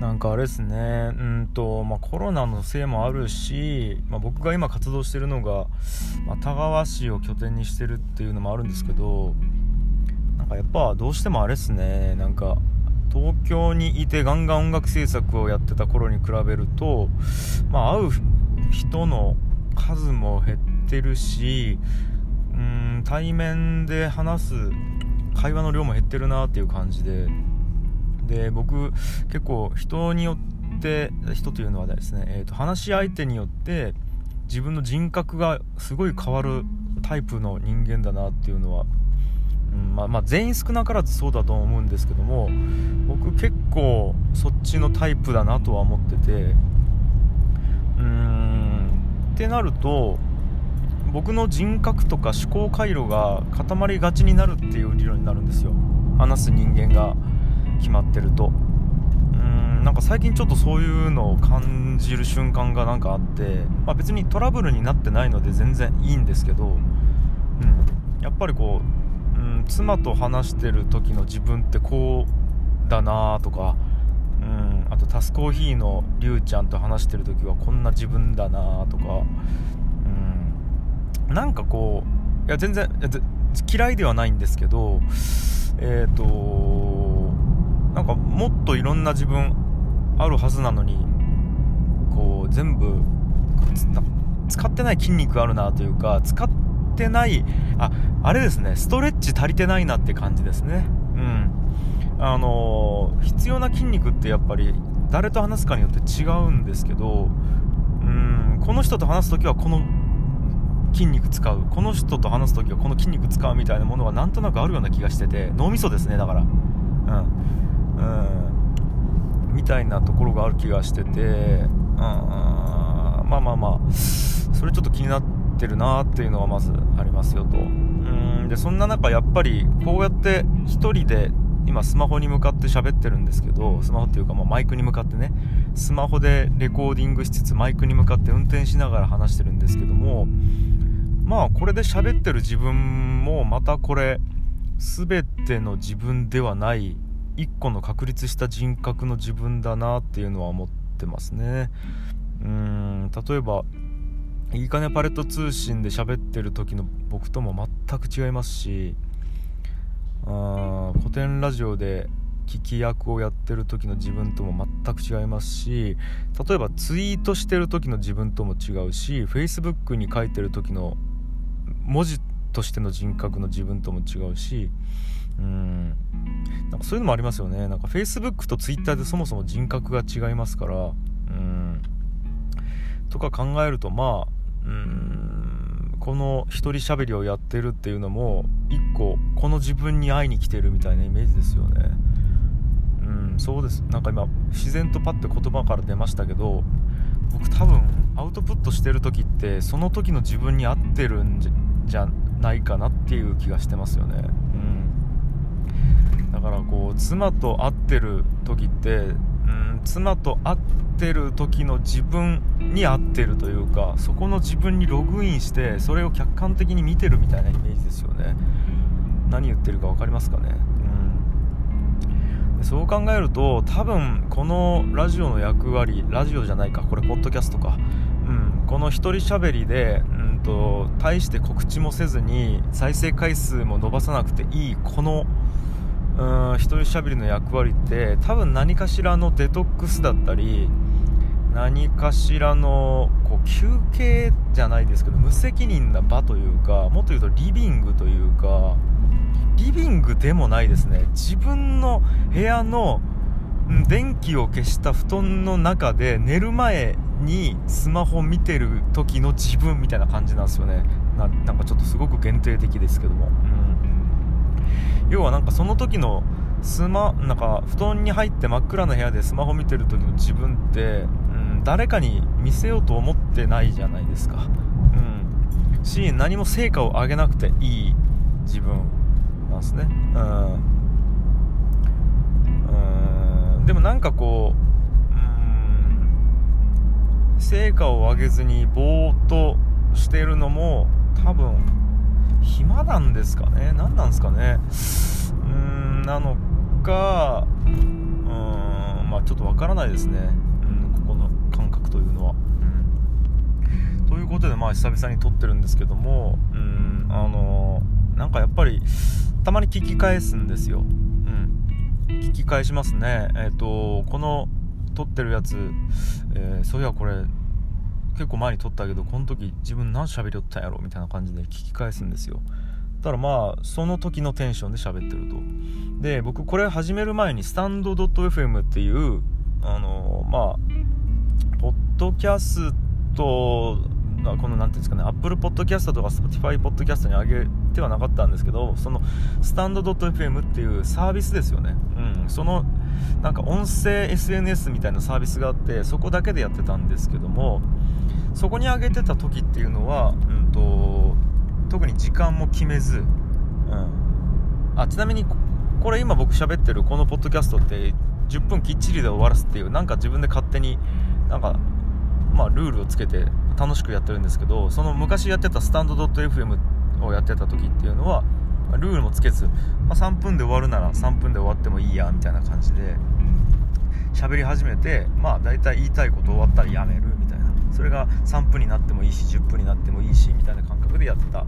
なんかあれですね。うんと、まあ、コロナのせいもあるし、まあ、僕が今活動してるのが、まあ、田川市を拠点にしてるっていうのもあるんですけどなんかやっぱどうしてもあれですね。なんか東京にいてガンガン音楽制作をやってた頃に比べると、まあ、会う人の数も減ってるしうん対面で話す会話の量も減ってるなっていう感じで。で僕結構人によって人というのはですね、えーと、話し相手によって自分の人格がすごい変わるタイプの人間だなっていうのは、うんまあ、まあ、全員少なからずそうだと思うんですけども僕結構そっちのタイプだなとは思っててうーんってなると僕の人格とか思考回路が固まりがちになるっていう理論になるんですよ。話す人間が。決まってると。うんなんか最近ちょっとそういうのを感じる瞬間がなんかあって、まあ、別にトラブルになってないので全然いいんですけど、うん、やっぱりこう、うん、妻と話してる時の自分ってこうだなとか、うん、あとタスコーヒーのりゅうちゃんと話してる時はこんな自分だなとか、うん、なんかこういや全然嫌いではないんですけどえっ、ー、ともっといろんな自分あるはずなのにこう全部使ってない筋肉あるなというか使ってないああれですねストレッチ足りてないなって感じですね。うん。あのー、必要な筋肉ってやっぱり誰と話すかによって違うんですけどうんこの人と話す時はこの筋肉使う。この人と話す時はこの筋肉使うみたいなものはなんとなくあるような気がしてて脳みそですねだから。うん。うん。みたいなところがある気がしてて、うん、まあまあまあ。それちょっと気になってるなっていうのはまずありますよと。うん。でそんな中やっぱりこうやって1人で今スマホに向かって喋ってるんですけどスマホっていうかまマイクに向かってね。スマホでレコーディングしつつマイクに向かって運転しながら話してるんですけどもまあこれで喋ってる自分もまたこれ全ての自分ではない一個の確立した人格の自分だなっていうのは思ってますね。うん例えばいいかねパレット通信で喋ってる時の僕とも全く違いますしあ古典ラジオで聞き役をやってる時の自分とも全く違いますし例えばツイートしてる時の自分とも違うし Facebook に書いてる時の文字としての人格の自分とも違うしうん。なんかそういうのもありますよね。なんか Facebook と Twitter でそもそも人格が違いますから。うん。とか考えるとまあうん。この一人喋りをやってるっていうのも一個この自分に会いに来てるみたいなイメージですよね。うん。そうです。なんか今自然とパッて言葉から出ましたけど僕多分アウトプットしてる時ってその時の自分に合ってるんじゃないかなっていう気がしてますよね。だからこう妻と会ってる時ってうん妻と会ってる時の自分に会ってるというかそこの自分にログインしてそれを客観的に見てるみたいなイメージですよね。何言ってるか分かりますかね？そう考えると多分このラジオの役割ラジオじゃないかこれポッドキャストか。うん。この一人喋りでうんと大して告知もせずに再生回数も伸ばさなくていいこのうん一人しゃべりの役割って多分何かしらのデトックスだったり何かしらのこう休憩じゃないですけど無責任な場というかもっと言うとリビングというかリビングでもないですね。自分の部屋の電気を消した布団の中で寝る前にスマホ見てる時の自分みたいな感じなんですよね。なんかちょっとすごく限定的ですけども、うん。要はなんかその時のスマなんか布団に入って真っ暗な部屋でスマホ見てる時の自分って、うん、誰かに見せようと思ってないじゃないですか、うん、し何も成果を上げなくていい自分なんですね。うん。でもなんかこううん成果を上げずにぼーっとしてるのも多分暇なんですかね？何なんですかね？うーんなのかうーんまあちょっとわからないですね、うん、ここの感覚というのは、うん、ということでまあ久々に撮ってるんですけどもうんあの、なんかやっぱりたまに聞き返すんですよ。うん。聞き返しますね。えっ、ー、とこの撮ってるやつ、えー、そういやこれ結構前に撮ったけどこの時自分何喋りよったんやろみたいな感じで聞き返すんですよ。ただまあその時のテンションで喋ってると。で僕これ始める前にスタンド .fm っていうあのまあポッドキャストこの何ていうんですかね Apple Podcast とか Spotify Podcast に上げてはなかったんですけどそのスタンド .fm っていうサービスですよね。うんそのなんか音声 SNS みたいなサービスがあってそこだけでやってたんですけどもそこに上げてた時っていうのは、うんと、特に時間も決めず、うん、あちなみにこれ今僕喋ってるこのポッドキャストって10分きっちりで終わらすっていうなんか自分で勝手になんかまあルールをつけて楽しくやってるんですけどその昔やってたスタンド .fm をやってた時っていうのはルールもつけず、まあ、3分で終わるなら3分で終わってもいいやみたいな感じで喋り始めてまあ大体言いたいこと終わったらやめるみたいなそれが3分になってもいいし10分になってもいいしみたいな感覚でやってた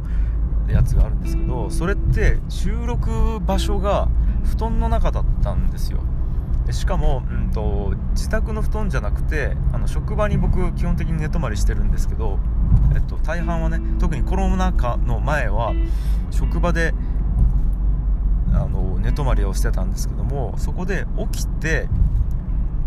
やつがあるんですけどそれって収録場所が布団の中だったんですよ。でしかも、うんと、自宅の布団じゃなくてあの職場に僕基本的に寝泊まりしてるんですけど、えっと、大半はね特にコロナ禍の前は職場であの寝泊まりをしてたんですけどもそこで起きて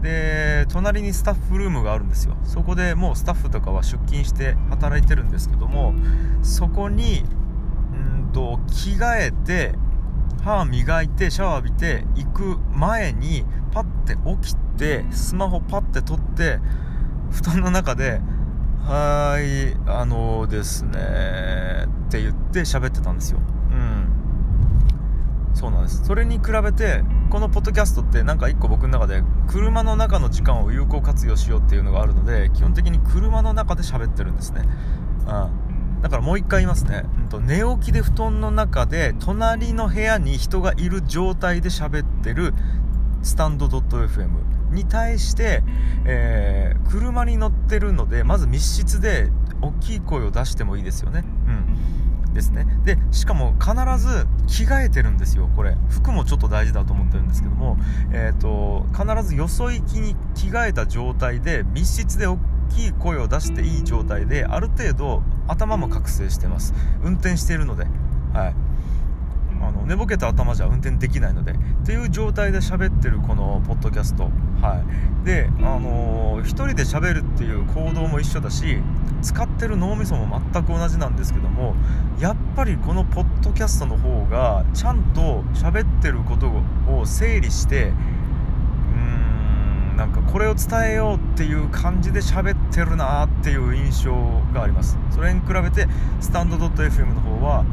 で隣にスタッフルームがあるんですよ。そこでもうスタッフとかは出勤して働いてるんですけどもそこにんと着替えて歯磨いてシャワー浴びて行く前にパッて起きてスマホパッて取って布団の中で「はーいあのー、ですね」って言って喋ってたんですよ。そうなんです。それに比べてこのポッドキャストってなんか1個僕の中で車の中の時間を有効活用しようっていうのがあるので基本的に車の中で喋ってるんですね、うん、だからもう1回言いますね、うんと、寝起きで布団の中で隣の部屋に人がいる状態で喋ってるスタンド .fm に対して、えー、車に乗ってるのでまず密室で大きい声を出してもいいですよね。うん。ですね。でしかも必ず着替えてるんですよこれ。服もちょっと大事だと思ってるんですけども、えーと、必ずよそ行きに着替えた状態で密室で大きい声を出していい状態である程度頭も覚醒してます。運転しているのではい。あの寝ぼけた頭じゃ運転できないのでっていう状態で喋ってるこのポッドキャスト。はい。であのー、1人で喋るっていう行動も一緒だし使ってる脳みそも全く同じなんですけどもやっぱりこのポッドキャストの方がちゃんと喋ってることを整理してうーんなんかこれを伝えようっていう感じで喋ってるなっていう印象があります。それに比べてスタンド .fm の方は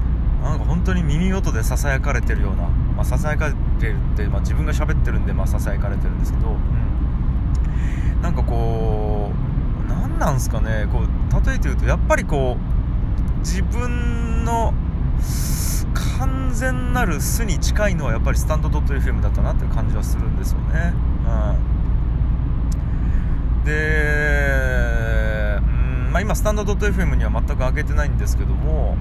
なんか本当に耳元でささやかれてるような、まあ、ささやかれてるって、まあ、自分が喋ってるんで、まあ、ささやかれてるんですけど、うん、なんかこう何なんすかねこう例えて言うとやっぱりこう自分の完全なる素に近いのはやっぱりスタンド .fm だったなっていう感じはするんですよね。うん、で、うんまあ、今スタンド .fm には全く上げてないんですけども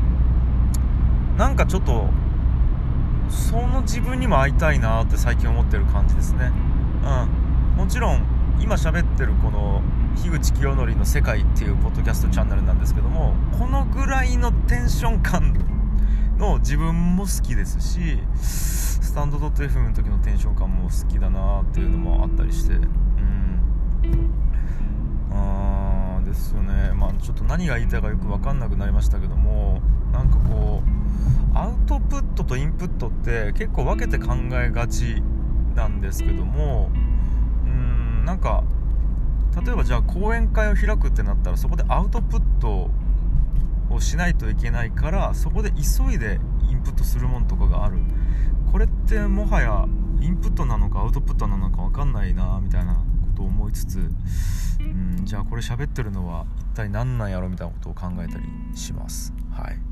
なんかちょっとその自分にも会いたいなって最近思ってる感じですね。うん。もちろん今喋ってるこの樋口清則の「世界」っていうポッドキャストチャンネルなんですけどもこのぐらいのテンション感の自分も好きですしスタンド .fm の時のテンション感も好きだなっていうのもあったりしてうん。あー。ですよね。まあちょっと何が言いたいかよく分かんなくなりましたけどもなんかこうアウトプットとインプットって結構分けて考えがちなんですけどもうんなんか例えばじゃあ講演会を開くってなったらそこでアウトプットをしないといけないからそこで急いでインプットするもんとかがある。これってもはやインプットなのかアウトプットなのか分かんないなみたいなと思いつつうんじゃあこれ喋ってるのは一体何なんやろみたいなことを考えたりします。はい。